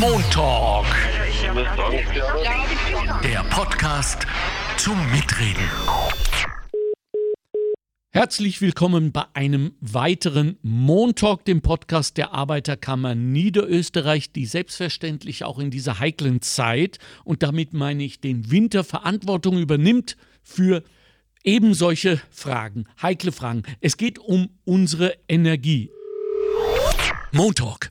Montalk. Der Podcast zum Mitreden. Herzlich willkommen bei einem weiteren Montalk, dem Podcast der Arbeiterkammer Niederösterreich, die selbstverständlich auch in dieser heiklen Zeit und damit meine ich den Winter Verantwortung übernimmt für eben solche Fragen, heikle Fragen. Es geht um unsere Energie. Montalk,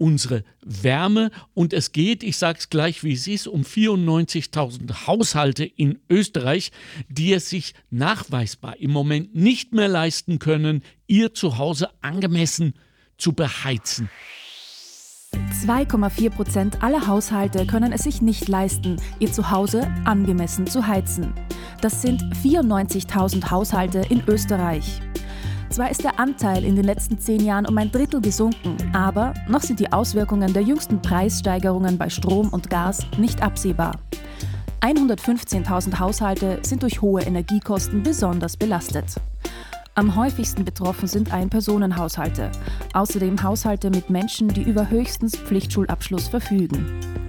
unsere Wärme und es geht, ich sage es gleich wie es ist, um 94.000 Haushalte in Österreich, die es sich nachweisbar im Moment nicht mehr leisten können, ihr Zuhause angemessen zu beheizen. 2,4 Prozent aller Haushalte können es sich nicht leisten, ihr Zuhause angemessen zu heizen. Das sind 94.000 Haushalte in Österreich. Zwar ist der Anteil in den letzten zehn Jahren um ein Drittel gesunken, aber noch sind die Auswirkungen der jüngsten Preissteigerungen bei Strom und Gas nicht absehbar. 115.000 Haushalte sind durch hohe Energiekosten besonders belastet. Am häufigsten betroffen sind Ein-Personen-Haushalte, außerdem Haushalte mit Menschen, die über höchstens Pflichtschulabschluss verfügen.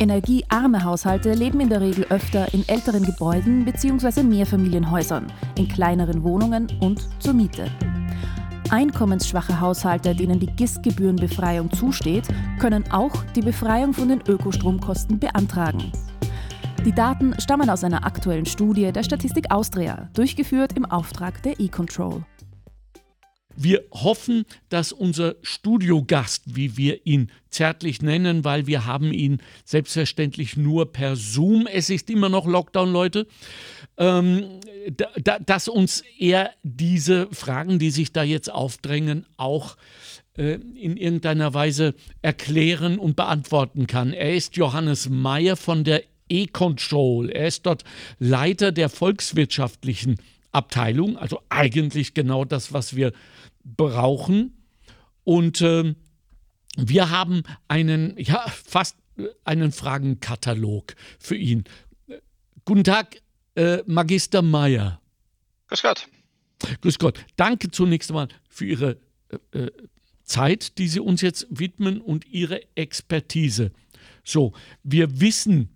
Energiearme Haushalte leben in der Regel öfter in älteren Gebäuden bzw. Mehrfamilienhäusern, in kleineren Wohnungen und zur Miete. Einkommensschwache Haushalte, denen die GIS-Gebührenbefreiung zusteht, können auch die Befreiung von den Ökostromkosten beantragen. Die Daten stammen aus einer aktuellen Studie der Statistik Austria, durchgeführt im Auftrag der eControl. Wir hoffen, dass unser Studiogast, wie wir ihn zärtlich nennen, weil wir haben ihn selbstverständlich nur per Zoom, es ist immer noch Lockdown, Leute, ähm, da, dass uns er diese Fragen, die sich da jetzt aufdrängen, auch äh, in irgendeiner Weise erklären und beantworten kann. Er ist Johannes Mayer von der E-Control. Er ist dort Leiter der volkswirtschaftlichen Abteilung, also eigentlich genau das, was wir brauchen. Und äh, wir haben einen, ja, fast einen Fragenkatalog für ihn. Guten Tag, äh, Magister Meyer. Grüß Gott. Grüß Gott. Danke zunächst einmal für Ihre äh, äh, Zeit, die Sie uns jetzt widmen und Ihre Expertise. So, wir wissen,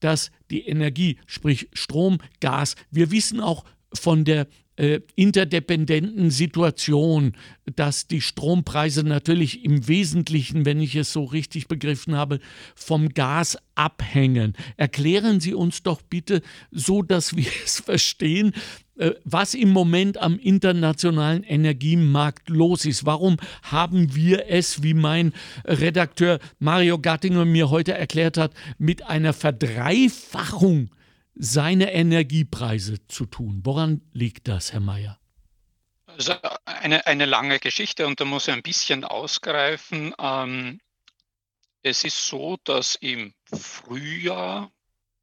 dass die Energie, sprich Strom, Gas, wir wissen auch von der äh, interdependenten Situation, dass die Strompreise natürlich im Wesentlichen, wenn ich es so richtig begriffen habe, vom Gas abhängen. Erklären Sie uns doch bitte, so dass wir es verstehen, äh, was im Moment am internationalen Energiemarkt los ist. Warum haben wir es, wie mein Redakteur Mario Gattinger mir heute erklärt hat, mit einer Verdreifachung seine Energiepreise zu tun. Woran liegt das, Herr Mayer? Also eine, eine lange Geschichte und da muss ich ein bisschen ausgreifen. Ähm, es ist so, dass im Frühjahr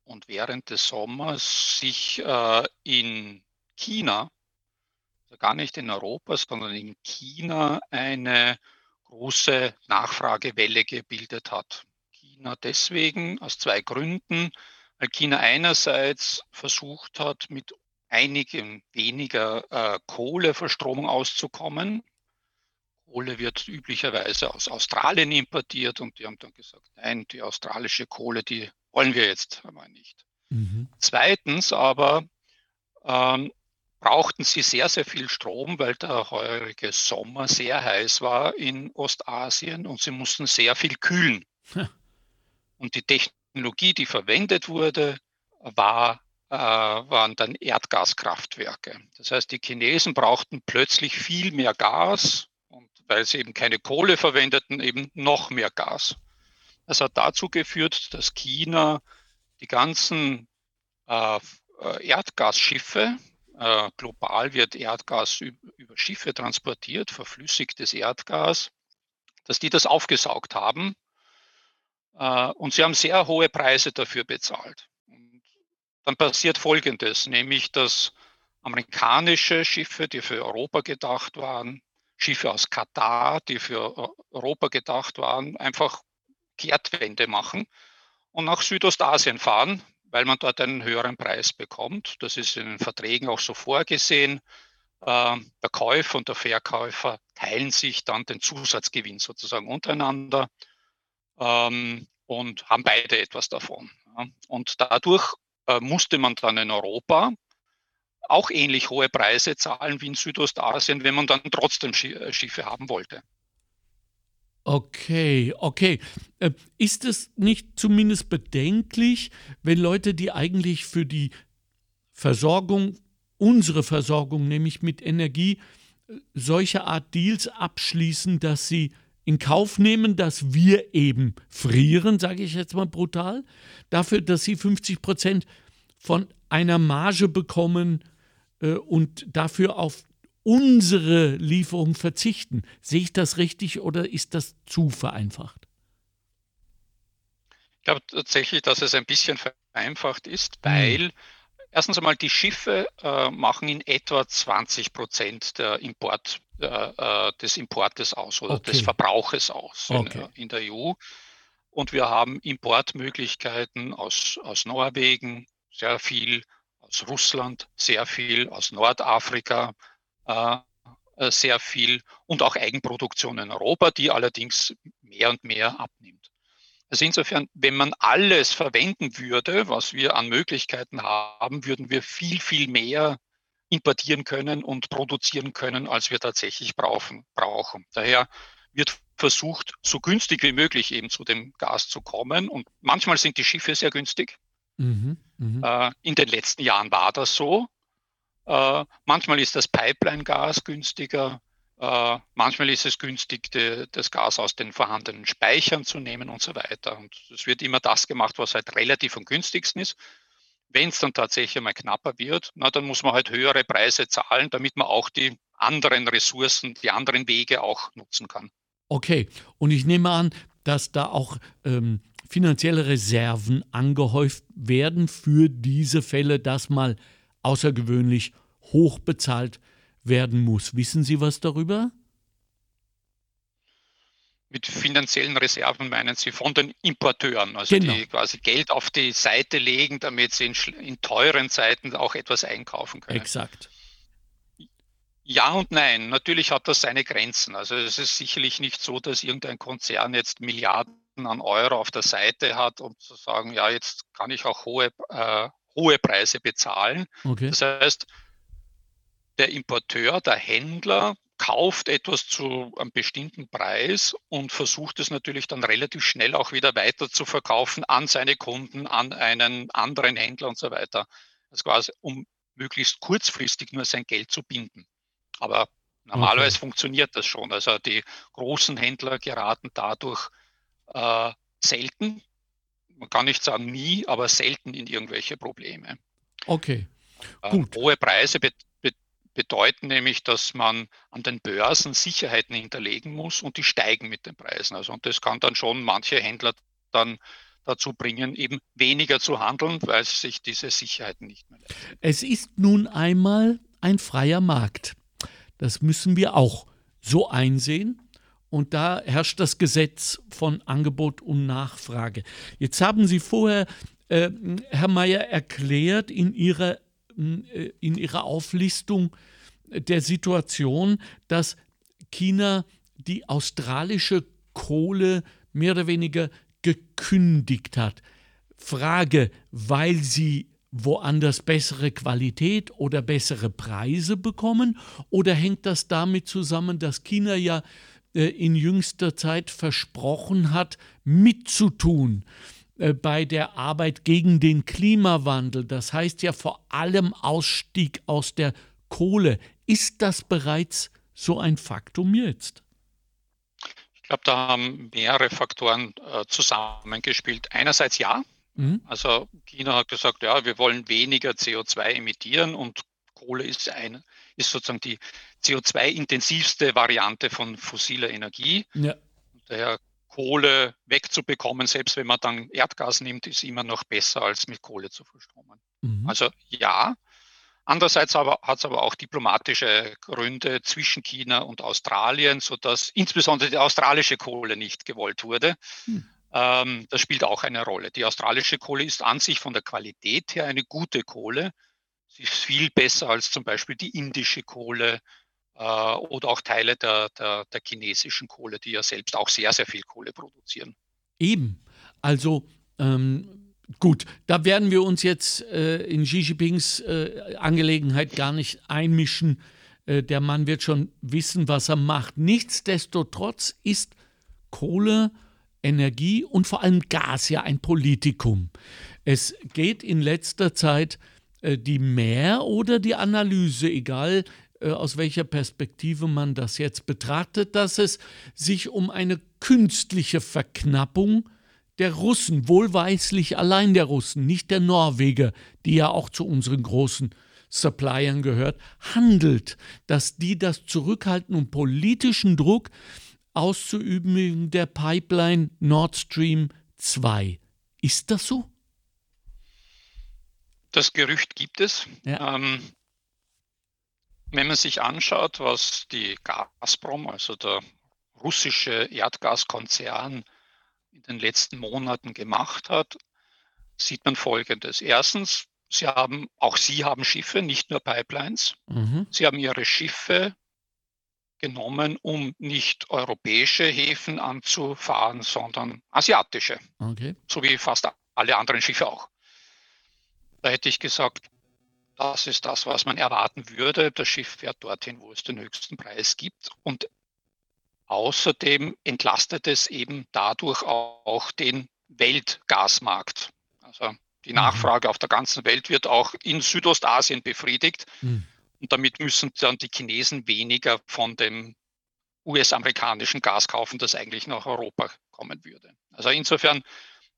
und während des Sommers sich äh, in China, also gar nicht in Europa, sondern in China eine große Nachfragewelle gebildet hat. China deswegen aus zwei Gründen weil China einerseits versucht hat, mit einigen weniger äh, Kohleverstromung auszukommen. Kohle wird üblicherweise aus Australien importiert und die haben dann gesagt, nein, die australische Kohle, die wollen wir jetzt einmal nicht. Mhm. Zweitens aber ähm, brauchten sie sehr, sehr viel Strom, weil der heurige Sommer sehr heiß war in Ostasien und sie mussten sehr viel kühlen. Ja. Und die Technik Technologie, die verwendet wurde, war, äh, waren dann Erdgaskraftwerke. Das heißt, die Chinesen brauchten plötzlich viel mehr Gas und weil sie eben keine Kohle verwendeten, eben noch mehr Gas. Das hat dazu geführt, dass China die ganzen äh, äh Erdgasschiffe, äh, global wird Erdgas über Schiffe transportiert, verflüssigtes Erdgas, dass die das aufgesaugt haben und sie haben sehr hohe Preise dafür bezahlt. Und dann passiert Folgendes, nämlich dass amerikanische Schiffe, die für Europa gedacht waren, Schiffe aus Katar, die für Europa gedacht waren, einfach Kehrtwende machen und nach Südostasien fahren, weil man dort einen höheren Preis bekommt. Das ist in den Verträgen auch so vorgesehen. Ähm, der Käufer und der Verkäufer teilen sich dann den Zusatzgewinn sozusagen untereinander ähm, und haben beide etwas davon. Und dadurch äh, musste man dann in Europa auch ähnlich hohe Preise zahlen wie in Südostasien, wenn man dann trotzdem äh, Schiffe haben wollte. Okay, okay. Äh, ist es nicht zumindest bedenklich, wenn Leute, die eigentlich für die Versorgung, unsere Versorgung, nämlich mit Energie, äh, solche Art Deals abschließen, dass sie in Kauf nehmen, dass wir eben frieren, sage ich jetzt mal brutal, dafür, dass sie 50 Prozent von einer Marge bekommen, äh, und dafür auf unsere Lieferung verzichten. Sehe ich das richtig oder ist das zu vereinfacht? Ich glaube tatsächlich, dass es ein bisschen vereinfacht ist, hm. weil erstens einmal die Schiffe äh, machen in etwa 20 Prozent der Import, äh, äh, des Importes aus oder okay. des Verbrauches aus okay. in, in, der EU. Und wir haben Importmöglichkeiten aus, aus Norwegen, sehr viel, aus Russland sehr viel, aus Nordafrika äh, äh, sehr viel und auch Eigenproduktion in Europa, die allerdings mehr und mehr abnimmt. Also insofern, wenn man alles verwenden würde, was wir an Möglichkeiten haben, würden wir viel, viel mehr importieren können und produzieren können, als wir tatsächlich brauchen. brauchen. Daher wird versucht, so günstig wie möglich eben zu dem Gas zu kommen. Und manchmal sind die Schiffe sehr günstig. Mhm, mh. äh, in den letzten Jahren war das so. Äh, manchmal ist das Pipeline-Gas günstiger. Äh, manchmal ist es günstig, das Gas aus den vorhandenen Speichern zu nehmen und so weiter. Und es wird immer das gemacht, was halt relativ am günstigsten ist. Wenn es dann tatsächlich mal knapper wird, na, dann muss man halt höhere Preise zahlen, damit man auch die anderen Ressourcen, die anderen Wege auch nutzen kann. Okay, und ich nehme an, dass da auch ähm, finanzielle Reserven angehäuft werden für diese Fälle, dass mal außergewöhnlich hoch bezahlt werden muss. Wissen Sie was darüber? Mit finanziellen Reserven meinen Sie von den Importeuren, also genau. die quasi Geld auf die Seite legen, damit sie in, in teuren Zeiten auch etwas einkaufen können. Exakt. Ja und nein. Natürlich hat das seine Grenzen. Also es ist sicherlich nicht so, dass irgendein Konzern jetzt Milliarden an Euro auf der Seite hat, um zu sagen, ja, jetzt kann ich auch hohe, äh, hohe Preise bezahlen. Okay. Das heißt, der Importeur, der Händler kauft etwas zu einem bestimmten Preis und versucht es natürlich dann relativ schnell auch wieder weiter zu verkaufen an seine Kunden, an einen anderen Händler und so weiter. Das quasi, um möglichst kurzfristig nur sein Geld zu binden. Aber normalerweise okay. funktioniert das schon. Also die großen Händler geraten dadurch äh, selten, man kann nicht sagen nie, aber selten in irgendwelche Probleme. Okay. Äh, Gut. Hohe Preise bedeuten nämlich, dass man an den Börsen Sicherheiten hinterlegen muss und die steigen mit den Preisen. Also und das kann dann schon manche Händler dann dazu bringen, eben weniger zu handeln, weil sich diese Sicherheiten nicht mehr leisten. Es ist nun einmal ein freier Markt. Das müssen wir auch so einsehen. Und da herrscht das Gesetz von Angebot und Nachfrage. Jetzt haben Sie vorher, äh, Herr Mayer, erklärt in Ihrer, äh, in Ihrer Auflistung der Situation, dass China die australische Kohle mehr oder weniger gekündigt hat. Frage, weil sie woanders bessere Qualität oder bessere Preise bekommen? Oder hängt das damit zusammen, dass China ja äh, in jüngster Zeit versprochen hat, mitzutun äh, bei der Arbeit gegen den Klimawandel. Das heißt ja vor allem Ausstieg aus der Kohle. Ist das bereits so ein Faktum jetzt? Ich glaube, da haben mehrere Faktoren äh, zusammengespielt. Einerseits ja. Mhm. Also China hat gesagt, ja, wir wollen weniger CO2 emittieren und Kohle ist ein, ist sozusagen die CO2-intensivste Variante von fossiler Energie. Ja. Daher Kohle wegzubekommen, selbst wenn man dann Erdgas nimmt, ist immer noch besser als mit Kohle zu verstromen. Mhm. Also ja, Andererseits hat es aber auch diplomatische Gründe zwischen China und Australien, sodass insbesondere die australische Kohle nicht gewollt wurde. Hm. Ähm, das spielt auch eine Rolle. Die australische Kohle ist an sich von der Qualität her eine gute Kohle. Sie ist viel besser als zum Beispiel die indische Kohle äh, oder auch Teile der, der, der chinesischen Kohle, die ja selbst auch sehr, sehr viel Kohle produzieren. Eben. Also ähm, Gut, da werden wir uns jetzt äh, in Xi Jinpings äh, Angelegenheit gar nicht einmischen. Äh, der Mann wird schon wissen, was er macht. Nichtsdestotrotz ist Kohle, Energie und vor allem Gas ja ein Politikum. Es geht in letzter Zeit äh, die Mehr oder die Analyse, egal äh, aus welcher Perspektive man das jetzt betrachtet, dass es sich um eine künstliche Verknappung handelt der Russen, wohlweislich allein der Russen, nicht der Norweger, die ja auch zu unseren großen Suppliern gehört, handelt, dass die das zurückhalten, um politischen Druck auszuüben in der Pipeline Nord Stream 2. Ist das so? Das Gerücht gibt es. Ja. Ähm, wenn man sich anschaut, was die Gazprom, also der russische Erdgaskonzern, in den letzten Monaten gemacht hat, sieht man Folgendes. Erstens, Sie haben, auch Sie haben Schiffe, nicht nur Pipelines. Mhm. Sie haben Ihre Schiffe genommen, um nicht europäische Häfen anzufahren, sondern asiatische. Okay. So wie fast alle anderen Schiffe auch. Da hätte ich gesagt, das ist das, was man erwarten würde. Das Schiff fährt dorthin, wo es den höchsten Preis gibt. Und Außerdem entlastet es eben dadurch auch den Weltgasmarkt. Also die mhm. Nachfrage auf der ganzen Welt wird auch in Südostasien befriedigt. Mhm. Und damit müssen dann die Chinesen weniger von dem US-amerikanischen Gas kaufen, das eigentlich nach Europa kommen würde. Also insofern,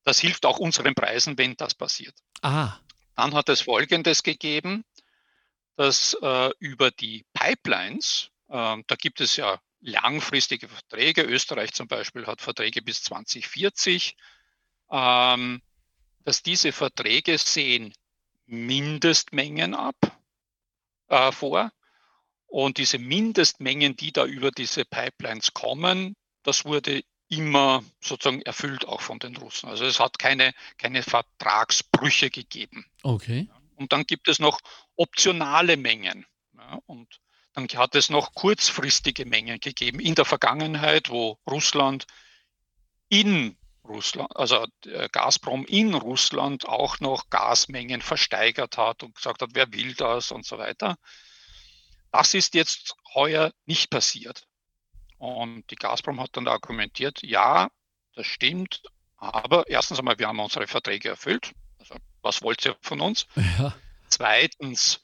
das hilft auch unseren Preisen, wenn das passiert. Aha. Dann hat es Folgendes gegeben, dass äh, über die Pipelines, äh, da gibt es ja langfristige Verträge. Österreich zum Beispiel hat Verträge bis 2040. Ähm, dass diese Verträge sehen Mindestmengen ab äh, vor. Und diese Mindestmengen, die da über diese Pipelines kommen, das wurde immer sozusagen erfüllt auch von den Russen. Also es hat keine, keine Vertragsbrüche gegeben. Okay. Und dann gibt es noch optionale Mengen. Ja, und dann hat es noch kurzfristige Mengen gegeben in der Vergangenheit, wo Russland in Russland, also äh, Gazprom in Russland auch noch Gasmengen versteigert hat und gesagt hat, wer will das und so weiter. Das ist jetzt heuer nicht passiert. Und die Gazprom hat dann argumentiert, ja, das stimmt, aber erstens einmal, wir haben unsere Verträge erfüllt. Also, was wollt ihr von uns? Ja. Zweitens,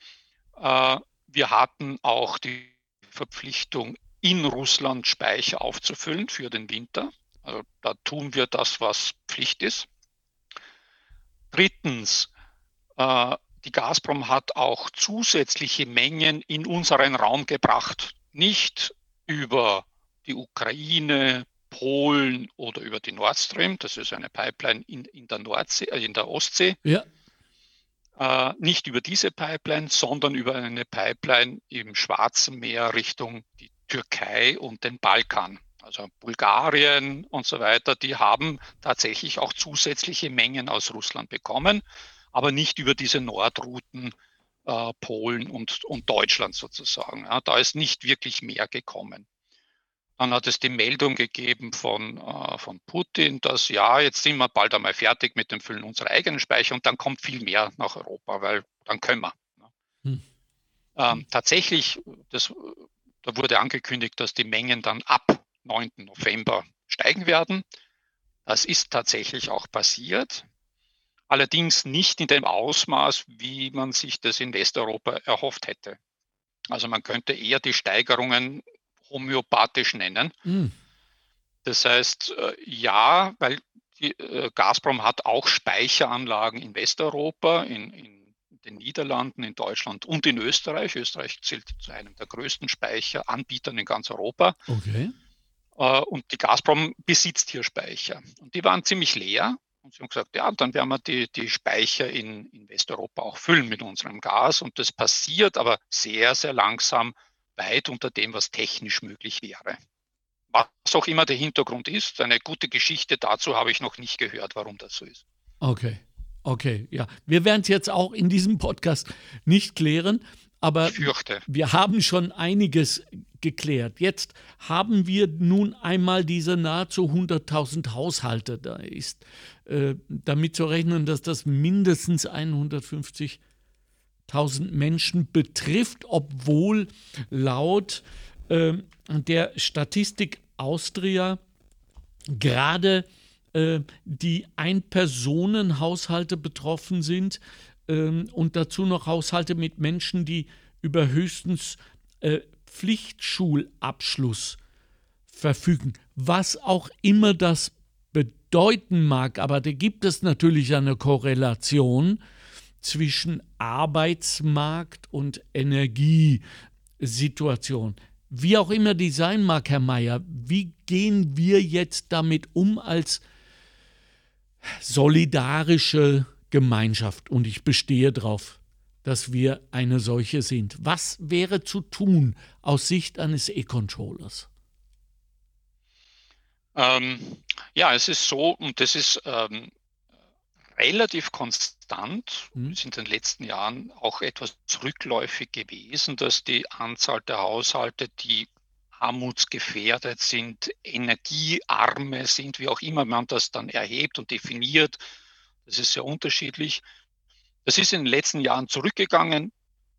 äh, wir hatten auch die Verpflichtung, in Russland Speicher aufzufüllen für den Winter. Also da tun wir das, was Pflicht ist. Drittens, äh, die Gazprom hat auch zusätzliche Mengen in unseren Raum gebracht, nicht über die Ukraine, Polen oder über die Nord Stream, das ist eine Pipeline in, in der Nordsee, äh, in der Ostsee, ja äh, nicht über diese Pipeline, sondern über eine Pipeline im Schwarzen Meer Richtung die Türkei und den Balkan. Also Bulgarien und so weiter, die haben tatsächlich auch zusätzliche Mengen aus Russland bekommen, aber nicht über diese Nordrouten äh, Polen und, und Deutschland sozusagen. Ja, da ist nicht wirklich mehr gekommen. Dann hat es die Meldung gegeben von, äh, von Putin, dass ja, jetzt sind wir bald einmal fertig mit dem Füllen unserer eigenen Speicher und dann kommt viel mehr nach Europa, weil dann können wir. Ne? Hm. Ähm, tatsächlich, das, da wurde angekündigt, dass die Mengen dann ab 9. November steigen werden. Das ist tatsächlich auch passiert. Allerdings nicht in dem Ausmaß, wie man sich das in Westeuropa erhofft hätte. Also man könnte eher die Steigerungen homöopathisch nennen. Mhm. Das heißt, äh, ja, weil die, äh, Gazprom hat auch Speicheranlagen in Westeuropa, in, in den Niederlanden, in Deutschland und in Österreich. Österreich zählt zu einem der größten Speicheranbietern in ganz Europa. Okay. Äh, und die Gazprom besitzt hier Speicher. Und die waren ziemlich leer. Und sie haben gesagt, ja, dann werden wir die, die Speicher in, in Westeuropa auch füllen mit unserem Gas. Und das passiert aber sehr, sehr langsam, weit unter dem, was technisch möglich wäre. Was auch immer der Hintergrund ist, eine gute Geschichte dazu habe ich noch nicht gehört, warum das so ist. Okay, okay, ja. Wir werden es jetzt auch in diesem Podcast nicht klären, aber wir haben schon einiges geklärt. Jetzt haben wir nun einmal diese nahezu 100.000 Haushalte. Da ist äh, damit zu rechnen, dass das mindestens 150.000 Menschen betrifft, obwohl laut äh, der Statistik Austria gerade äh, die Ein-Personen-Haushalte betroffen sind ähm, und dazu noch Haushalte mit Menschen, die über höchstens äh, Pflichtschulabschluss verfügen. Was auch immer das bedeuten mag, aber da gibt es natürlich eine Korrelation zwischen Arbeitsmarkt und Energiesituation. Wie auch immer die sein mag, Herr Mayer, wie gehen wir jetzt damit um als solidarische Gemeinschaft? Und ich bestehe darauf, dass wir eine solche sind. Was wäre zu tun aus Sicht eines E-Controllers? Ähm, ja, es ist so, und das ist ähm, relativ konstant, mhm. ist in den letzten Jahren auch etwas rückläufig gewesen, dass die Anzahl der Haushalte, die armutsgefährdet sind, energiearme sind, wie auch immer man das dann erhebt und definiert, das ist sehr unterschiedlich. Das ist in den letzten Jahren zurückgegangen,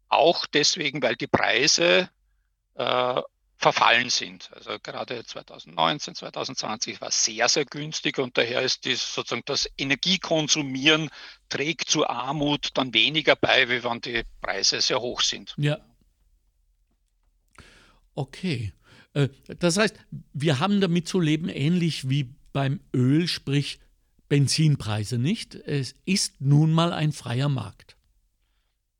auch deswegen, weil die Preise äh, verfallen sind. Also gerade 2019, 2020 war sehr, sehr günstig und daher ist dies sozusagen das Energiekonsumieren trägt zu Armut dann weniger bei, wie wenn die Preise sehr hoch sind. Ja. Okay. Äh, das heißt, wir haben damit zu leben, ähnlich wie beim Öl, sprich Benzinpreise nicht. Es ist nun mal ein freier Markt.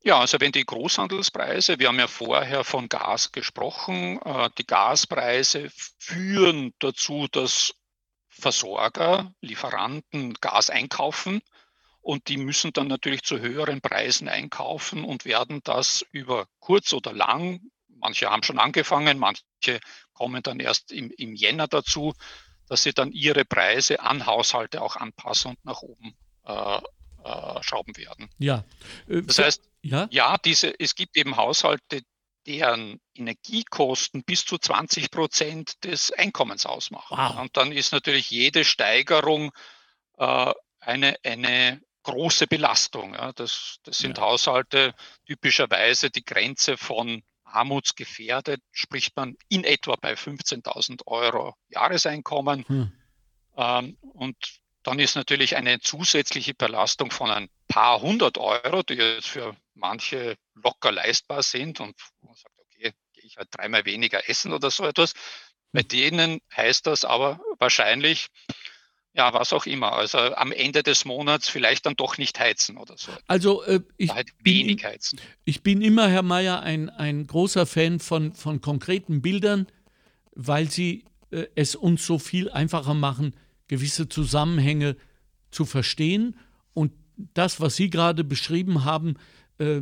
Ja, also wenn die Großhandelspreise, wir haben ja vorher von Gas gesprochen, äh, die Gaspreise führen dazu, dass Versorger, Lieferanten Gas einkaufen und die müssen dann natürlich zu höheren Preisen einkaufen und werden das über kurz oder lang, manche haben schon angefangen, manche kommen dann erst im, im Jänner dazu, dass sie dann ihre Preise an Haushalte auch anpassen und nach oben äh, äh, schrauben werden. Ja. Äh, das heißt, ja, ja diese, es gibt eben Haushalte, deren Energiekosten bis zu 20 Prozent des Einkommens ausmachen. Wow. Und dann ist natürlich jede Steigerung äh, eine, eine große Belastung. Ja. Das, das sind ja. Haushalte typischerweise die Grenze von armutsgefährdet, spricht man in etwa bei 15.000 Euro Jahreseinkommen. Hm. Ähm, und dann ist natürlich eine zusätzliche Belastung von ein paar hundert Euro, die jetzt für manche locker leistbar sind und man sagt, okay, gehe ich halt dreimal weniger essen oder so etwas. Bei hm. denen heißt das aber wahrscheinlich, ja, was auch immer. Also am Ende des Monats vielleicht dann doch nicht heizen oder so. Also äh, ich, halt wenig bin, heizen. ich bin immer, Herr Mayer, ein, ein großer Fan von, von konkreten Bildern, weil sie äh, es uns so viel einfacher machen, gewisse Zusammenhänge zu verstehen. Und das, was Sie gerade beschrieben haben, äh,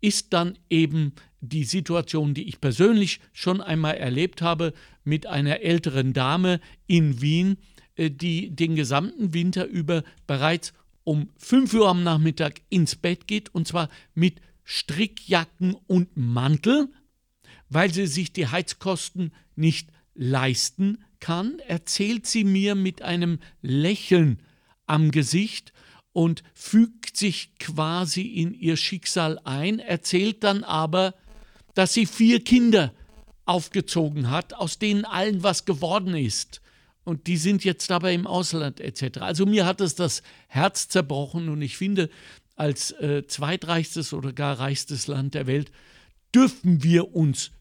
ist dann eben die Situation, die ich persönlich schon einmal erlebt habe mit einer älteren Dame in Wien, äh, die den gesamten Winter über bereits um 5 Uhr am Nachmittag ins Bett geht und zwar mit Strickjacken und Mantel, weil sie sich die Heizkosten nicht leisten kann, erzählt sie mir mit einem Lächeln am Gesicht und fügt sich quasi in ihr Schicksal ein, erzählt dann aber, dass sie vier Kinder aufgezogen hat, aus denen allen was geworden ist. Und die sind jetzt dabei im Ausland etc. Also mir hat es das Herz zerbrochen und ich finde, als äh, zweitreichstes oder gar reichstes Land der Welt dürfen wir uns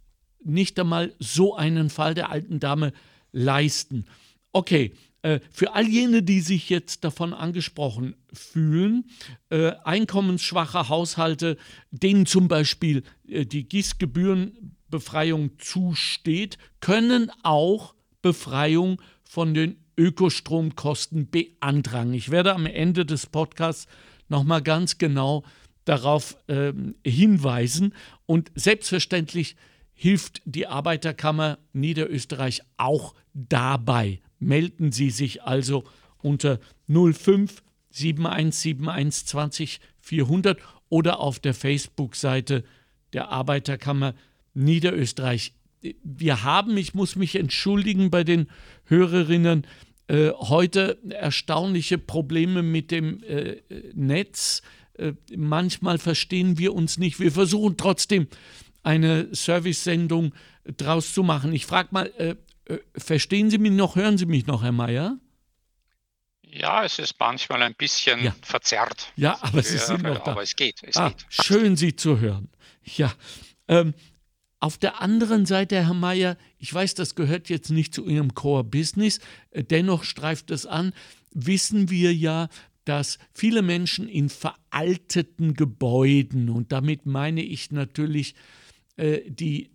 nicht einmal so einen Fall der alten Dame leisten. Okay, äh, für all jene, die sich jetzt davon angesprochen fühlen, äh, einkommensschwache Haushalte, denen zum Beispiel äh, die Gießgebührenbefreiung zusteht, können auch Befreiung von den Ökostromkosten beantragen. Ich werde am Ende des Podcasts nochmal ganz genau darauf äh, hinweisen. Und selbstverständlich hilft die Arbeiterkammer Niederösterreich auch dabei. Melden Sie sich also unter 05 7171 20 400 oder auf der Facebook-Seite der Arbeiterkammer Niederösterreich. Wir haben, ich muss mich entschuldigen bei den Hörerinnen, äh, heute erstaunliche Probleme mit dem äh, Netz. Äh, manchmal verstehen wir uns nicht. Wir versuchen trotzdem eine Service-Sendung draus zu machen. Ich frage mal, äh, äh, verstehen Sie mich noch, hören Sie mich noch, Herr Mayer? Ja, es ist manchmal ein bisschen ja. verzerrt. Ja, aber Sie sind noch da. Aber es geht. Es ah, geht. Schön, Sie zu hören. Ja. Ähm, auf der anderen Seite, Herr Mayer, ich weiß, das gehört jetzt nicht zu Ihrem Core-Business, äh, dennoch streift es an, wissen wir ja, dass viele Menschen in veralteten Gebäuden, und damit meine ich natürlich die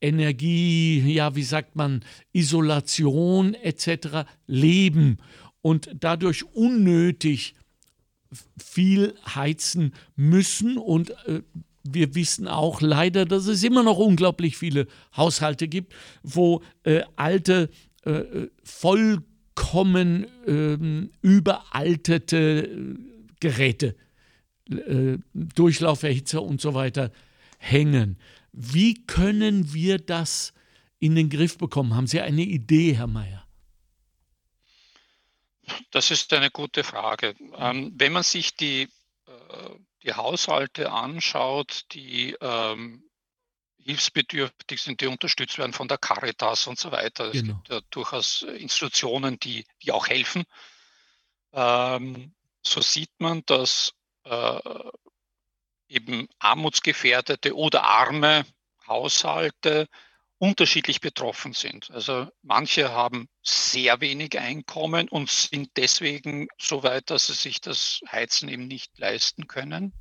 Energie, ja, wie sagt man, Isolation etc. leben und dadurch unnötig viel heizen müssen. Und äh, wir wissen auch leider, dass es immer noch unglaublich viele Haushalte gibt, wo äh, alte, äh, vollkommen ähm, überaltete äh, Geräte, äh, Durchlauferhitzer und so weiter hängen. Wie können wir das in den Griff bekommen? Haben Sie eine Idee, Herr Mayer? Das ist eine gute Frage. Ähm, wenn man sich die, äh, die Haushalte anschaut, die ähm, hilfsbedürftig sind, die unterstützt werden von der Caritas und so weiter. Es genau. gibt ja durchaus Institutionen, die, die auch helfen. Ähm, so sieht man, dass äh, eben armutsgefährdete oder arme Haushalte unterschiedlich betroffen sind. Also manche haben sehr wenig Einkommen und sind deswegen so weit, dass sie sich das Heizen eben nicht leisten können.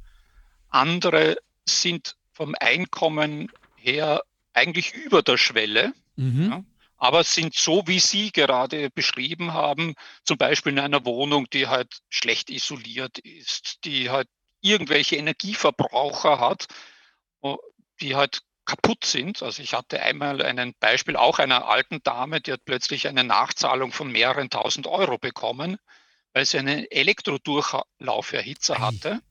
Andere sind vom Einkommen her eigentlich über der Schwelle, mhm. ja, aber sind so, wie Sie gerade beschrieben haben, zum Beispiel in einer Wohnung, die halt schlecht isoliert ist, die halt irgendwelche Energieverbraucher hat, die halt kaputt sind. Also ich hatte einmal ein Beispiel auch einer alten Dame, die hat plötzlich eine Nachzahlung von mehreren tausend Euro bekommen, weil sie einen Elektrodurchlauferhitzer hatte.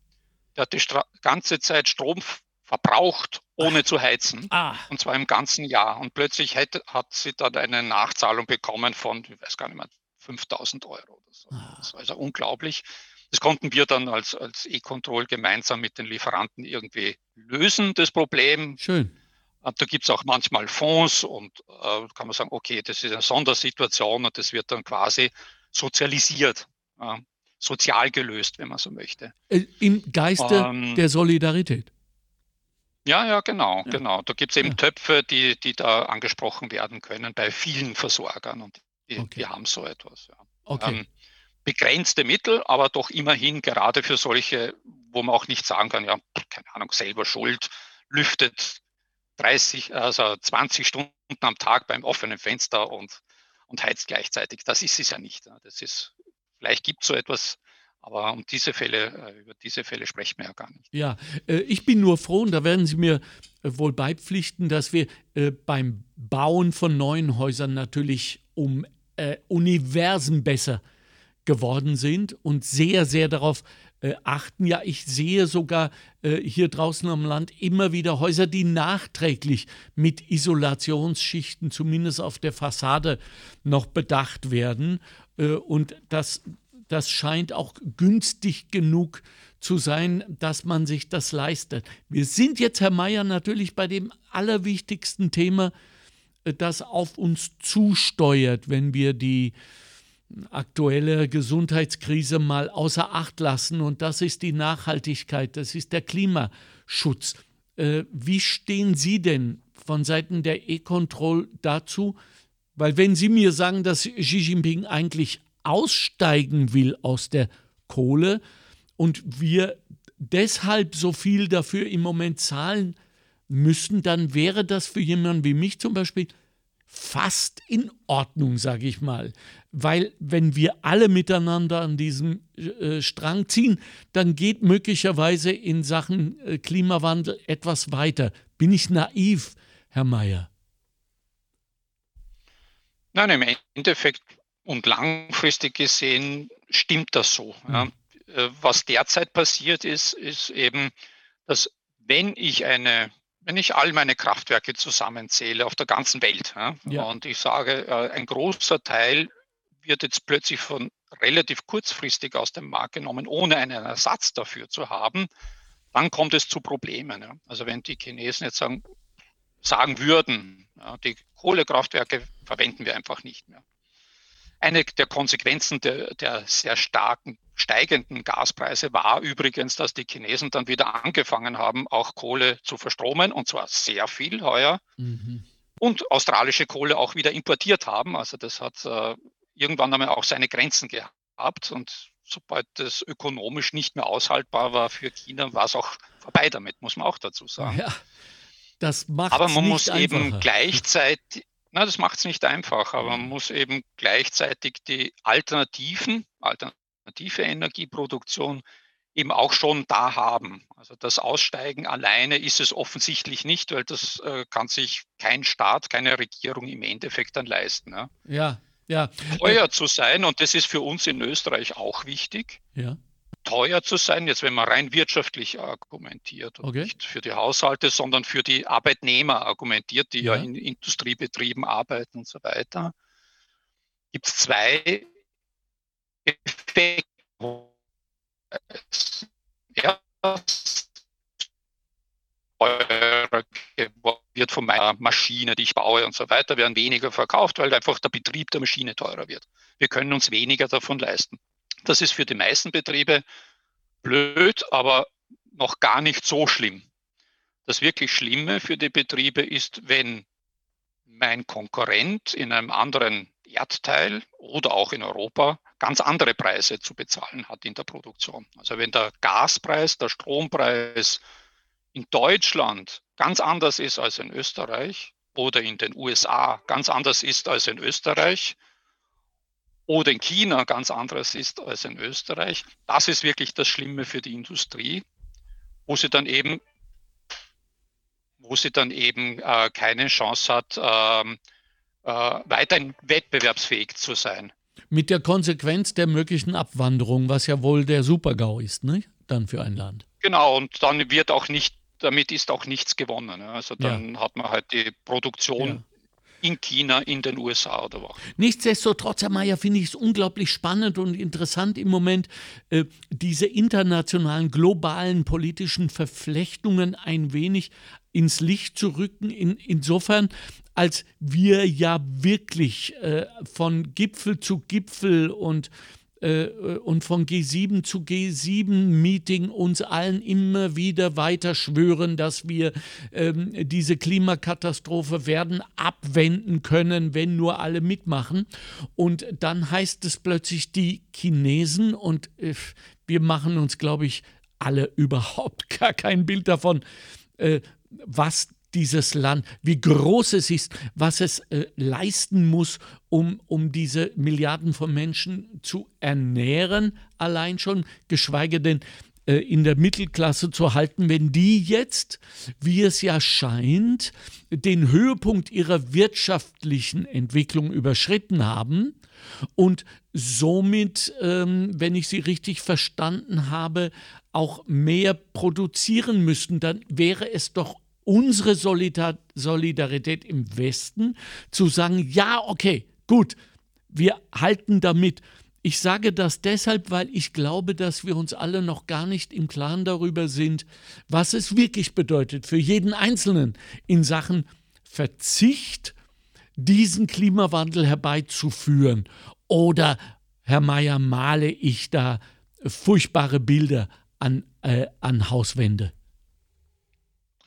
Der hat die Stra ganze Zeit Strom verbraucht, ohne zu heizen. Ah. Und zwar im ganzen Jahr. Und plötzlich hätte, hat sie dann eine Nachzahlung bekommen von, ich weiß gar nicht mehr, 5000 Euro oder so. Ah. Das war also unglaublich. Das konnten wir dann als, als E-Control gemeinsam mit den Lieferanten irgendwie lösen, das Problem. Schön. Da gibt es auch manchmal Fonds und äh, kann man sagen, okay, das ist eine Sondersituation und das wird dann quasi sozialisiert, äh, sozial gelöst, wenn man so möchte. Äh, Im Geiste ähm, der Solidarität. Ja, ja, genau, ja. genau. Da gibt es eben ja. Töpfe, die, die da angesprochen werden können bei vielen Versorgern und die, okay. die haben so etwas. Ja. Okay. Ähm, begrenzte Mittel, aber doch immerhin gerade für solche, wo man auch nicht sagen kann, ja, keine Ahnung, selber schuld, lüftet 30, also 20 Stunden am Tag beim offenen Fenster und, und heizt gleichzeitig. Das ist es ja nicht. Das ist, vielleicht gibt es so etwas, aber um diese Fälle, äh, über diese Fälle sprechen wir ja gar nicht. Ja, äh, ich bin nur froh, und da werden Sie mir äh, wohl beipflichten, dass wir beim Bauen von neuen Häusern natürlich um Universen besser geworden sind und sehr, sehr darauf äh, achten. Ja, ich sehe sogar äh, hier draußen am Land immer wieder Häuser, die nachträglich mit Isolationsschichten, zumindest auf der Fassade, noch bedacht werden. Äh, und das, das scheint auch günstig genug zu sein, dass man sich das leistet. Wir sind jetzt, Herr Mayer, natürlich bei dem allerwichtigsten Thema, äh, das auf uns zusteuert, wenn wir die aktuelle Gesundheitskrise mal außer Acht lassen und das ist die Nachhaltigkeit, das ist der Klimaschutz. Äh, wie stehen Sie denn von Seiten der E-Control dazu? Weil wenn Sie mir sagen, dass Xi Jinping eigentlich aussteigen will aus der Kohle und wir deshalb so viel dafür im Moment zahlen müssen, dann wäre das für jemanden wie mich zum Beispiel fast in Ordnung, sage ich mal. Weil wenn wir alle miteinander an diesem äh, Strang ziehen, dann geht möglicherweise in Sachen äh, Klimawandel etwas weiter. Bin ich naiv, Herr Mayer? Nein, im Endeffekt und langfristig gesehen stimmt das so. Mhm. Ja. Äh, was derzeit passiert ist, ist eben, dass wenn ich eine wenn ich all meine Kraftwerke zusammenzähle auf der ganzen Welt ja, ja. und ich sage, äh, ein großer Teil wird jetzt plötzlich von relativ kurzfristig aus dem Markt genommen, ohne einen Ersatz dafür zu haben, dann kommt es zu Problemen. Ja. Also wenn die Chinesen jetzt sagen, sagen würden, die Kohlekraftwerke verwenden wir einfach nicht mehr. Eine der Konsequenzen der, der sehr starken steigenden Gaspreise war übrigens, dass die Chinesen dann wieder angefangen haben, auch Kohle zu verstromen, und zwar sehr viel heuer. Mhm. Und australische Kohle auch wieder importiert haben. Also das hat äh, irgendwann einmal auch seine Grenzen gehabt. Und sobald das ökonomisch nicht mehr aushaltbar war für China, war es auch vorbei damit, muss man auch dazu sagen. Ja, das macht Aber man muss einfacher. eben gleichzeitig, na, das macht es nicht einfach, aber man muss eben gleichzeitig die Alternativen, alternative Energieproduktion eben auch schon da haben. Also das Aussteigen alleine ist es offensichtlich nicht, weil das äh, kann sich kein Staat, keine Regierung im Endeffekt dann leisten. Ja, ja. Ja. Teuer zu sein, und das ist für uns in Österreich auch wichtig. Ja teuer zu sein, jetzt wenn man rein wirtschaftlich argumentiert und okay. nicht für die Haushalte, sondern für die Arbeitnehmer argumentiert, die ja, ja in Industriebetrieben arbeiten und so weiter, gibt es zwei Effekte. Erst teurer wird von meiner Maschine, die ich baue und so weiter, werden weniger verkauft, weil einfach der Betrieb der Maschine teurer wird. Wir können uns weniger davon leisten. Das ist für die meisten Betriebe blöd, aber noch gar nicht so schlimm. Das wirklich Schlimme für die Betriebe ist, wenn mein Konkurrent in einem anderen Erdteil oder auch in Europa ganz andere Preise zu bezahlen hat in der Produktion. Also wenn der Gaspreis, der Strompreis in Deutschland ganz anders ist als in Österreich oder in den USA ganz anders ist als in Österreich, oder in China ganz anderes ist als in Österreich. Das ist wirklich das Schlimme für die Industrie, wo sie dann eben, wo sie dann eben äh, keine Chance hat, ähm, äh, weiterhin wettbewerbsfähig zu sein. Mit der Konsequenz der möglichen Abwanderung, was ja wohl der Supergau ist, ne? dann für ein Land. Genau, und dann wird auch nicht, damit ist auch nichts gewonnen. Also dann ja. hat man halt die Produktion ja in China, in den USA oder wo. Nichtsdestotrotz, Herr Mayer, finde ich es unglaublich spannend und interessant im Moment, äh, diese internationalen, globalen politischen Verflechtungen ein wenig ins Licht zu rücken. In, insofern, als wir ja wirklich äh, von Gipfel zu Gipfel und und von G7 zu G7-Meeting uns allen immer wieder weiter schwören, dass wir ähm, diese Klimakatastrophe werden abwenden können, wenn nur alle mitmachen. Und dann heißt es plötzlich die Chinesen und äh, wir machen uns, glaube ich, alle überhaupt gar kein Bild davon, äh, was dieses Land, wie groß es ist, was es äh, leisten muss, um, um diese Milliarden von Menschen zu ernähren, allein schon, geschweige denn äh, in der Mittelklasse zu halten, wenn die jetzt, wie es ja scheint, den Höhepunkt ihrer wirtschaftlichen Entwicklung überschritten haben und somit, ähm, wenn ich Sie richtig verstanden habe, auch mehr produzieren müssten, dann wäre es doch unsere Solidarität im Westen zu sagen, ja, okay, gut, wir halten damit. Ich sage das deshalb, weil ich glaube, dass wir uns alle noch gar nicht im Klaren darüber sind, was es wirklich bedeutet für jeden Einzelnen in Sachen Verzicht, diesen Klimawandel herbeizuführen. Oder, Herr Mayer, male ich da furchtbare Bilder an, äh, an Hauswände?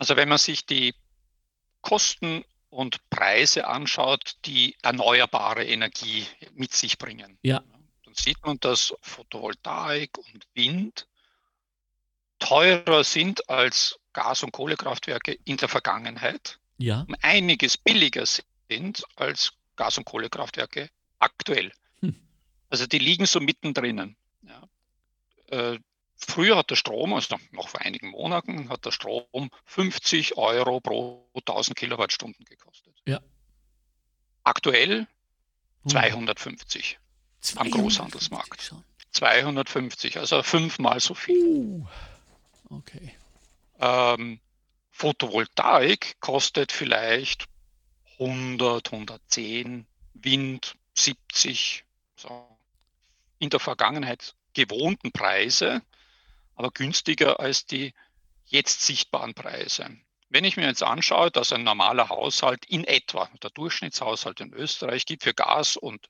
Also wenn man sich die Kosten und Preise anschaut, die erneuerbare Energie mit sich bringen, ja. dann sieht man, dass Photovoltaik und Wind teurer sind als Gas- und Kohlekraftwerke in der Vergangenheit, ja. um einiges billiger sind als Gas- und Kohlekraftwerke aktuell. Hm. Also die liegen so mittendrin. Ja. Äh, früher hat der Strom, also noch vor einigen Monaten, hat der Strom 50 Euro pro 1000 Kilowattstunden gekostet. Ja. Aktuell 250 hm. am Großhandelsmarkt. Schon. 250, also fünfmal so viel. Uh, okay. Ähm, Photovoltaik kostet vielleicht 100, 110, Wind 70, so in der Vergangenheit gewohnten Preise, aber günstiger als die jetzt sichtbaren Preise. Wenn ich mir jetzt anschaue, dass ein normaler Haushalt in etwa, der Durchschnittshaushalt in Österreich gibt für Gas und,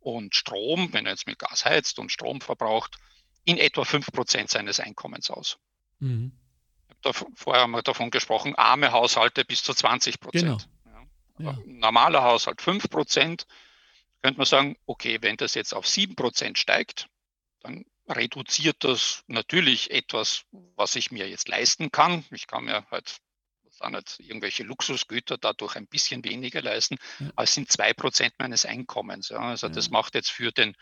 und Strom, wenn er jetzt mit Gas heizt und Strom verbraucht, in etwa 5% seines Einkommens aus. Mhm. vorher haben wir davon gesprochen, arme Haushalte bis zu 20 Prozent. Genau. Ja. Ja. Normaler Haushalt 5 Prozent. Könnte man sagen, okay, wenn das jetzt auf 7 Prozent steigt, dann reduziert das natürlich etwas, was ich mir jetzt leisten kann. Ich kann mir halt auch nicht irgendwelche Luxusgüter dadurch ein bisschen weniger leisten, ja. aber es sind zwei Prozent meines Einkommens. Ja. Also ja. das macht jetzt für den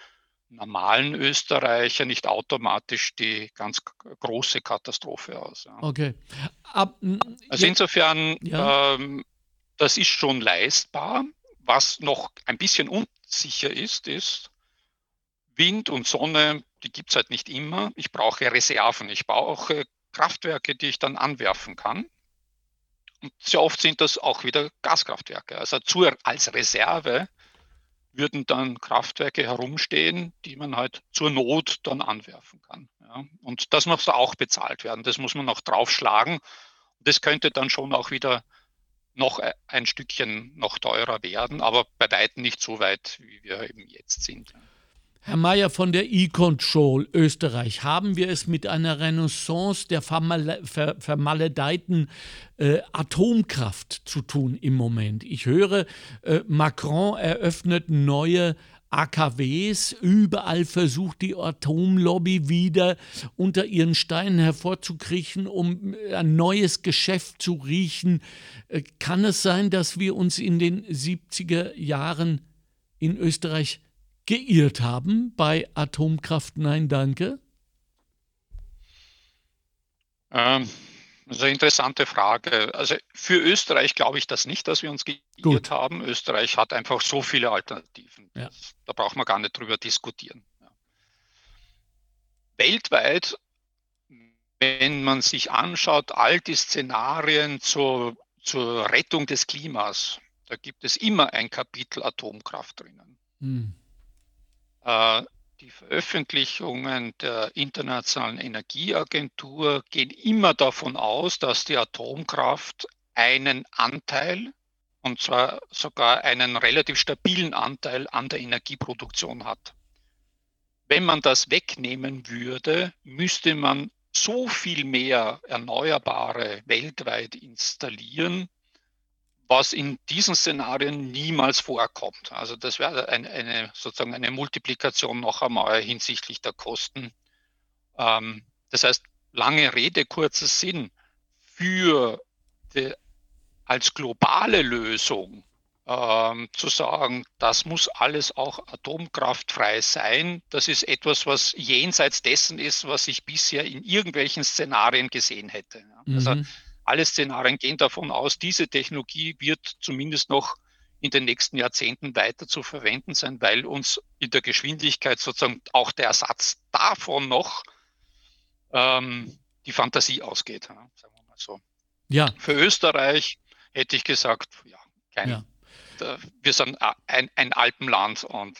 normalen Österreicher nicht automatisch die ganz große Katastrophe aus. Ja. Okay. Ab, also insofern, ähm, das ist schon leistbar. Was noch ein bisschen unsicher ist, ist, Wind und Sonne, die gibt es halt nicht immer. Ich brauche Reserven. Ich brauche Kraftwerke, die ich dann anwerfen kann. Und sehr oft sind das auch wieder Gaskraftwerke. Also zu, als Reserve würden dann Kraftwerke herumstehen, die man halt zur Not dann anwerfen kann. Ja. Und das muss auch bezahlt werden. Das muss man auch draufschlagen. Das könnte dann schon auch wieder noch ein Stückchen noch teurer werden, aber bei weitem nicht so weit, wie wir eben jetzt sind. Herr Mayer von der E-Control Österreich, haben wir es mit einer Renaissance der vermale ver vermaledeiten äh, Atomkraft zu tun im Moment? Ich höre, äh, Macron eröffnet neue AKWs, überall versucht die Atomlobby wieder unter ihren Steinen hervorzukriechen, um ein neues Geschäft zu riechen. Äh, kann es sein, dass wir uns in den 70er Jahren in Österreich geirrt haben bei Atomkraft Nein Danke? Ähm, das ist eine interessante Frage. Also für Österreich glaube ich das nicht, dass wir uns geirrt Gut. haben. Österreich hat einfach so viele Alternativen. Ja. Da braucht man gar nicht drüber diskutieren. Ja. Weltweit, wenn man sich anschaut, all die Szenarien zur, zur Rettung des Klimas, da gibt es immer ein Kapitel Atomkraft drinnen. Hm. Äh, die Veröffentlichungen der Internationalen Energieagentur gehen immer davon aus, dass die Atomkraft einen Anteil, und zwar sogar einen relativ stabilen Anteil an der Energieproduktion hat. Wenn man das wegnehmen würde, müsste man so viel mehr Erneuerbare weltweit installieren, was in diesen Szenarien niemals vorkommt. Also das wäre eine, eine, sozusagen eine Multiplikation noch einmal hinsichtlich der Kosten. Ähm, das heißt, lange Rede, kurzer Sinn, für die, als globale Lösung ähm, zu sagen, das muss alles auch atomkraftfrei sein, das ist etwas, was jenseits dessen ist, was ich bisher in irgendwelchen Szenarien gesehen hätte. Also mhm. Alle Szenarien gehen davon aus, diese Technologie wird zumindest noch in den nächsten Jahrzehnten weiter zu verwenden sein, weil uns in der Geschwindigkeit sozusagen auch der Ersatz davon noch ähm, die Fantasie ausgeht. Sagen wir mal so. Ja. Für Österreich hätte ich gesagt, ja, kein, ja. Da, wir sind ein, ein Alpenland und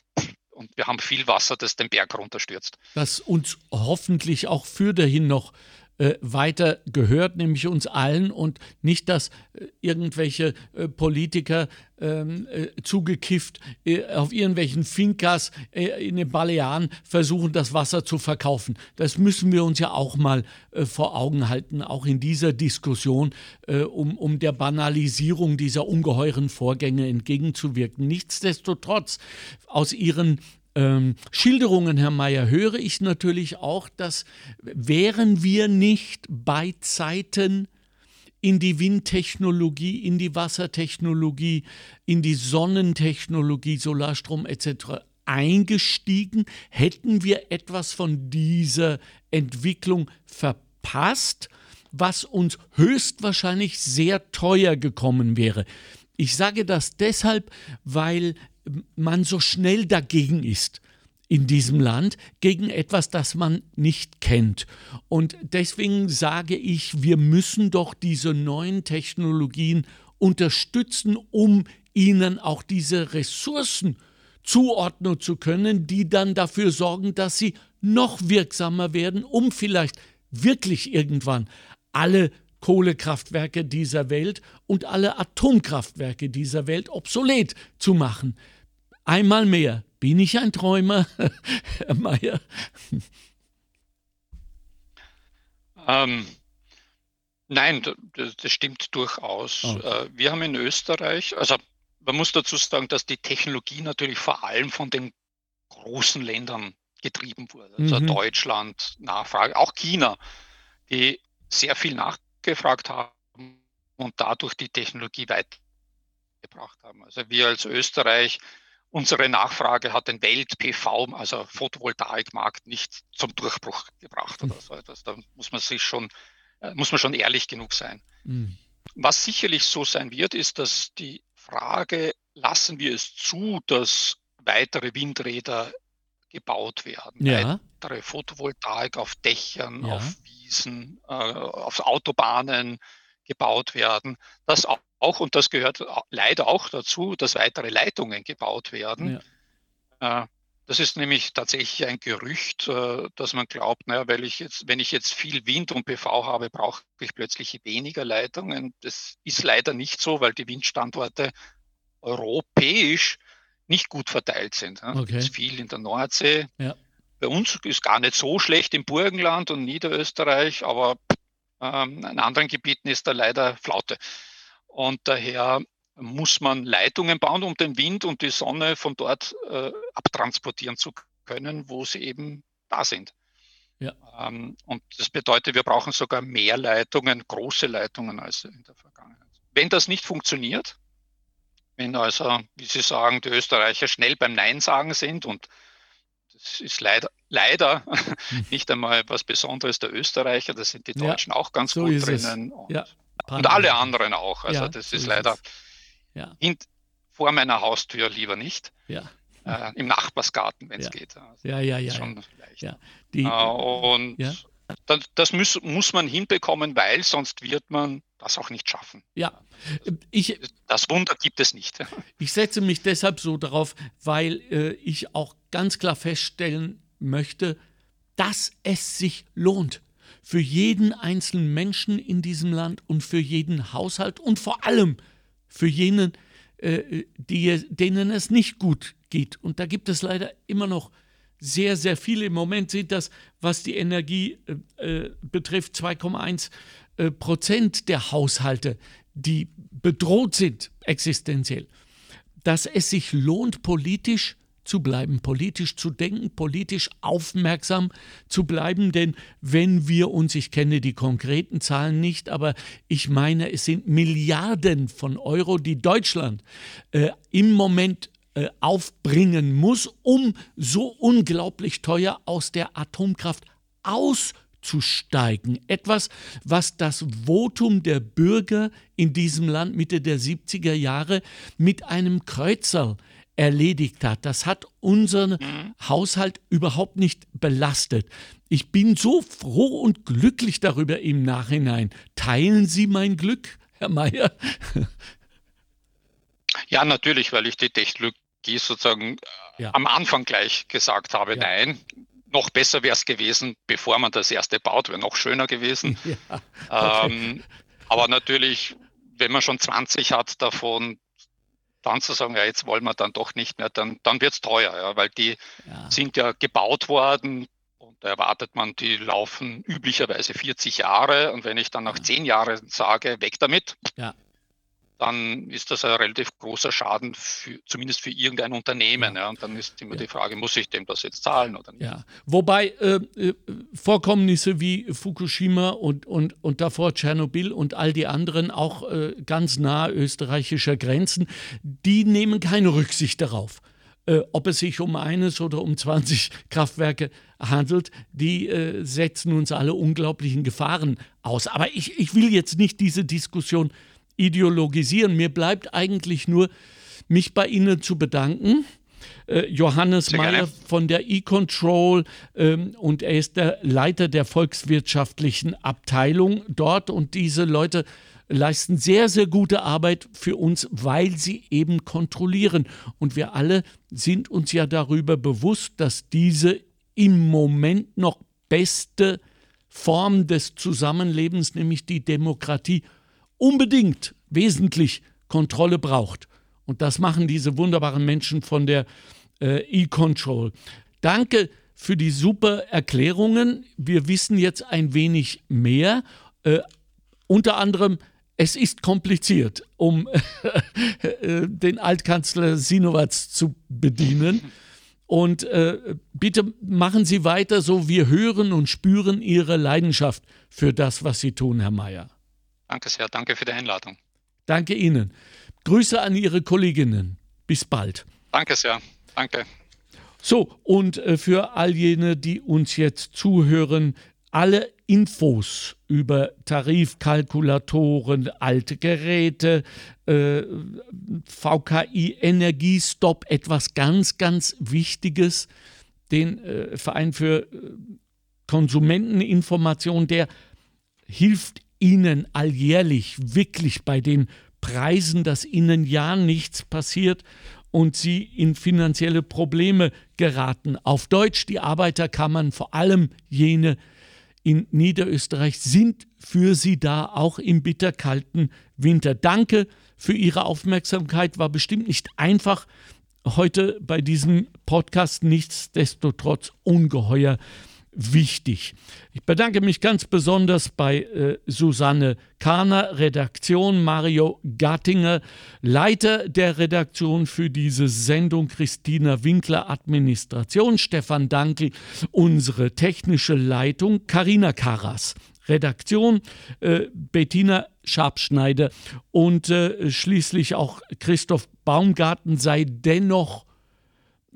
und wir haben viel Wasser, das den Berg runterstürzt. Das uns hoffentlich auch für dahin noch äh, weiter gehört, nämlich uns allen und nicht, dass äh, irgendwelche äh, Politiker ähm, äh, zugekifft äh, auf irgendwelchen Finkas äh, in den Balearen versuchen, das Wasser zu verkaufen. Das müssen wir uns ja auch mal vor Augen halten, auch in dieser Diskussion, um, um der Banalisierung dieser ungeheuren Vorgänge entgegenzuwirken. Nichtsdestotrotz, aus Ihren ähm, Schilderungen, Herr Mayer, höre ich natürlich auch, dass wären wir nicht bei Zeiten in die Windtechnologie, in die Wassertechnologie, in die Sonnentechnologie, Solarstrom etc. eingestiegen, hätten wir etwas von dieser Entwicklung verpasst, was uns höchstwahrscheinlich sehr teuer gekommen wäre. Ich sage das deshalb, weil man so schnell dagegen ist in diesem Land gegen etwas, das man nicht kennt. Und deswegen sage ich, wir müssen doch diese neuen Technologien unterstützen, um ihnen auch diese Ressourcen zuordnen zu können, die dann dafür sorgen, dass sie noch wirksamer werden, um vielleicht wirklich irgendwann alle Kohlekraftwerke dieser Welt und alle Atomkraftwerke dieser Welt obsolet zu machen. Einmal mehr, bin ich ein Träumer, Herr Mayer? Ähm, nein, das, das, stimmt durchaus. Okay. Äh, wir haben in Österreich, also man muss dazu sagen, dass die Technologie natürlich vor allem von den großen Ländern getrieben wurde. Also mhm. Deutschland, Nachfrage, auch China, die sehr viel nachgefragt haben und dadurch die Technologie weitergebracht haben. Also wir als Österreich Unsere Nachfrage hat den Welt-PV, also Photovoltaikmarkt, nicht zum Durchbruch gebracht oder so etwas. Da muss man sich schon, äh, muss man schon ehrlich genug sein. Mhm. Was sicherlich so sein wird, ist, dass die Frage, lassen wir es zu, dass weitere Windräder gebaut werden, ja. weitere Photovoltaik auf Dächern, ja. auf Wiesen, äh, auf Autobahnen gebaut werden, dass auch und das gehört leider auch dazu, dass weitere Leitungen gebaut werden. Ja. Äh, das ist nämlich tatsächlich ein Gerücht, äh, dass man glaubt, naja, weil ich jetzt, wenn ich jetzt viel Wind und PV habe, brauche ich plötzlich weniger Leitungen. Das ist leider nicht so, weil die Windstandorte europäisch nicht gut verteilt sind. Okay. Es ist viel in der Nordsee. Ja. Bei uns ist gar nicht so schlecht im Burgenland und Niederösterreich, aber ähm, in anderen Gebieten ist da leider Flaute. Und daher muss man Leitungen bauen, um den Wind und die Sonne von dort äh, abtransportieren zu können, wo sie eben da sind. Ja. Ähm, und das bedeutet, wir brauchen sogar mehr Leitungen, große Leitungen als in der Vergangenheit. Wenn das nicht funktioniert, wenn also, wie Sie sagen, die Österreicher schnell beim Nein sagen sind und das ist leider, leider nicht einmal was Besonderes der Österreicher, da sind die Deutschen ja, auch ganz so gut drinnen. Und ja. Und alle anderen auch. Also ja, das so ist leider ja. in, vor meiner Haustür lieber nicht. Äh, Im Nachbarsgarten, wenn es geht. Also ja, ja, ja. Schon leicht. Die, äh, und das, das muss, muss man hinbekommen, weil sonst wird man das auch nicht schaffen. Ja, ich, das Wunder gibt es nicht. Ich setze mich deshalb so darauf, weil äh, ich auch ganz klar feststellen möchte, dass es sich lohnt für jeden einzelnen Menschen in diesem Land und für jeden Haushalt und vor allem für jenen, äh, die, denen es nicht gut geht. Und da gibt es leider immer noch sehr, sehr viele. Im Moment sind das, was die Energie äh, äh betrifft, 2,1 äh, Prozent der Haushalte, die bedroht sind existenziell. Dass es sich lohnt, politisch zu bleiben, politisch zu denken, politisch aufmerksam zu bleiben, denn wenn wir uns, ich kenne die konkreten Zahlen nicht, aber ich meine, es sind Milliarden von Euro, die Deutschland äh, im Moment äh, aufbringen muss, um so unglaublich teuer aus der Atomkraft auszusteigen. Etwas, was das Votum der Bürger in diesem Land Mitte der 70er Jahre mit einem Kreuzer erledigt hat. Das hat unseren. Haushalt überhaupt nicht belastet. Ich bin so froh und glücklich darüber im Nachhinein. Teilen Sie mein Glück, Herr Mayer? Ja, natürlich, weil ich die Technologie sozusagen äh, ja. am Anfang gleich gesagt habe, ja. nein. Noch besser wäre es gewesen, bevor man das erste baut, wäre noch schöner gewesen. Ja. Okay. Ähm, aber natürlich, wenn man schon 20 hat davon, dann zu sagen, ja, jetzt wollen wir dann doch nicht mehr, dann, dann wird es teuer, ja, weil die sind ja gebaut worden und da erwartet man, die laufen üblicherweise 40 Jahre und wenn ich dann nach ja. 10 Jahren sage, weg damit, ja. Dann ist das ein relativ großer Schaden, für, zumindest für irgendein Unternehmen. Ja. Und dann ist immer ja. die Frage, muss ich dem das jetzt zahlen oder nicht? Ja, wobei äh, äh, Vorkommnisse wie Fukushima und, und, und davor Tschernobyl und all die anderen, auch äh, ganz nah österreichischer Grenzen, die nehmen keine Rücksicht darauf. Äh, ob es sich um eines oder um 20 Kraftwerke handelt, die äh, setzen uns alle unglaublichen Gefahren aus. Aber ich, ich will jetzt nicht diese Diskussion ideologisieren. Mir bleibt eigentlich nur, mich bei Ihnen zu bedanken. Äh, Johannes Meyer von der E-Control ähm, und er ist der Leiter der volkswirtschaftlichen Abteilung dort und diese Leute leisten sehr, sehr gute Arbeit für uns, weil sie eben kontrollieren. Und wir alle sind uns ja darüber bewusst, dass diese im Moment noch beste Form des Zusammenlebens, nämlich die Demokratie, unbedingt wesentlich Kontrolle braucht. Und das machen diese wunderbaren Menschen von der äh, E-Control. Danke für die super Erklärungen. Wir wissen jetzt ein wenig mehr. Äh, unter anderem, es ist kompliziert, um äh, den Altkanzler Sinowatz zu bedienen. Und äh, bitte machen Sie weiter so. Wir hören und spüren Ihre Leidenschaft für das, was Sie tun, Herr Mayer. Danke sehr, danke für die Einladung. Danke Ihnen. Grüße an Ihre Kolleginnen. Bis bald. Danke sehr, danke. So, und äh, für all jene, die uns jetzt zuhören, alle Infos über Tarifkalkulatoren, alte Geräte, äh, VKI Energiestop, etwas ganz, ganz Wichtiges, den äh, Verein für äh, Konsumenteninformation, der hilft Ihnen alljährlich wirklich bei den Preisen, dass Ihnen ja nichts passiert und Sie in finanzielle Probleme geraten. Auf Deutsch, die Arbeiterkammern, vor allem jene in Niederösterreich, sind für Sie da auch im bitterkalten Winter. Danke für Ihre Aufmerksamkeit. War bestimmt nicht einfach heute bei diesem Podcast, nichtsdestotrotz ungeheuer wichtig. Ich bedanke mich ganz besonders bei äh, Susanne Kahner, Redaktion, Mario Gattinger, Leiter der Redaktion für diese Sendung, Christina Winkler, Administration, Stefan Dankel, unsere technische Leitung, Karina Karas. Redaktion, äh, Bettina Schabschneider und äh, schließlich auch Christoph Baumgarten sei dennoch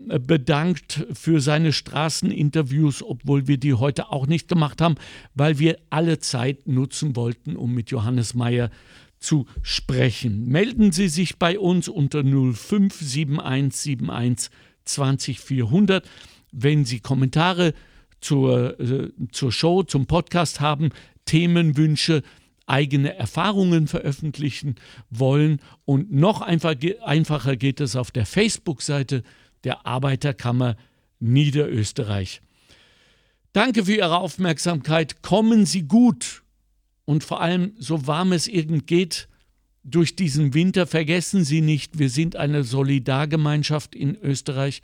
bedankt für seine Straßeninterviews, obwohl wir die heute auch nicht gemacht haben, weil wir alle Zeit nutzen wollten, um mit Johannes Mayer zu sprechen. Melden Sie sich bei uns unter 057171 20400, wenn Sie Kommentare zur, äh, zur Show, zum Podcast haben, Themenwünsche, eigene Erfahrungen veröffentlichen wollen. Und noch einfach, einfacher geht es auf der Facebook-Seite der Arbeiterkammer Niederösterreich. Danke für Ihre Aufmerksamkeit. Kommen Sie gut und vor allem, so warm es irgend geht, durch diesen Winter vergessen Sie nicht, wir sind eine Solidargemeinschaft in Österreich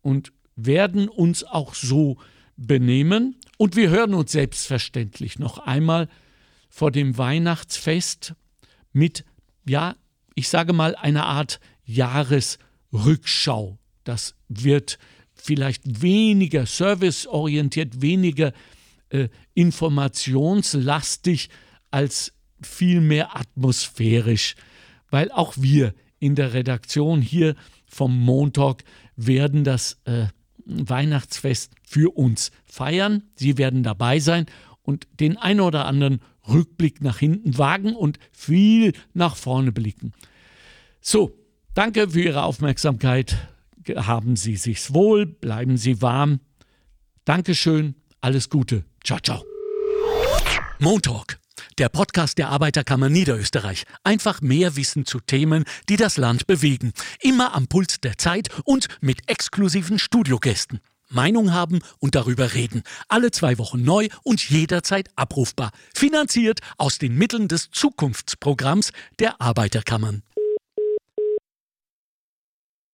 und werden uns auch so benehmen. Und wir hören uns selbstverständlich noch einmal vor dem Weihnachtsfest mit, ja, ich sage mal, einer Art Jahresrückschau. Das wird vielleicht weniger serviceorientiert, weniger äh, informationslastig als vielmehr atmosphärisch, weil auch wir in der Redaktion hier vom Montag werden das äh, Weihnachtsfest für uns feiern. Sie werden dabei sein und den ein oder anderen Rückblick nach hinten wagen und viel nach vorne blicken. So, danke für Ihre Aufmerksamkeit haben Sie sich's wohl, bleiben Sie warm. Dankeschön, alles Gute. Ciao, ciao. Montalk, der Podcast der Arbeiterkammer Niederösterreich. Einfach mehr Wissen zu Themen, die das Land bewegen. Immer am Puls der Zeit und mit exklusiven Studiogästen. Meinung haben und darüber reden. Alle zwei Wochen neu und jederzeit abrufbar. Finanziert aus den Mitteln des Zukunftsprogramms der Arbeiterkammern.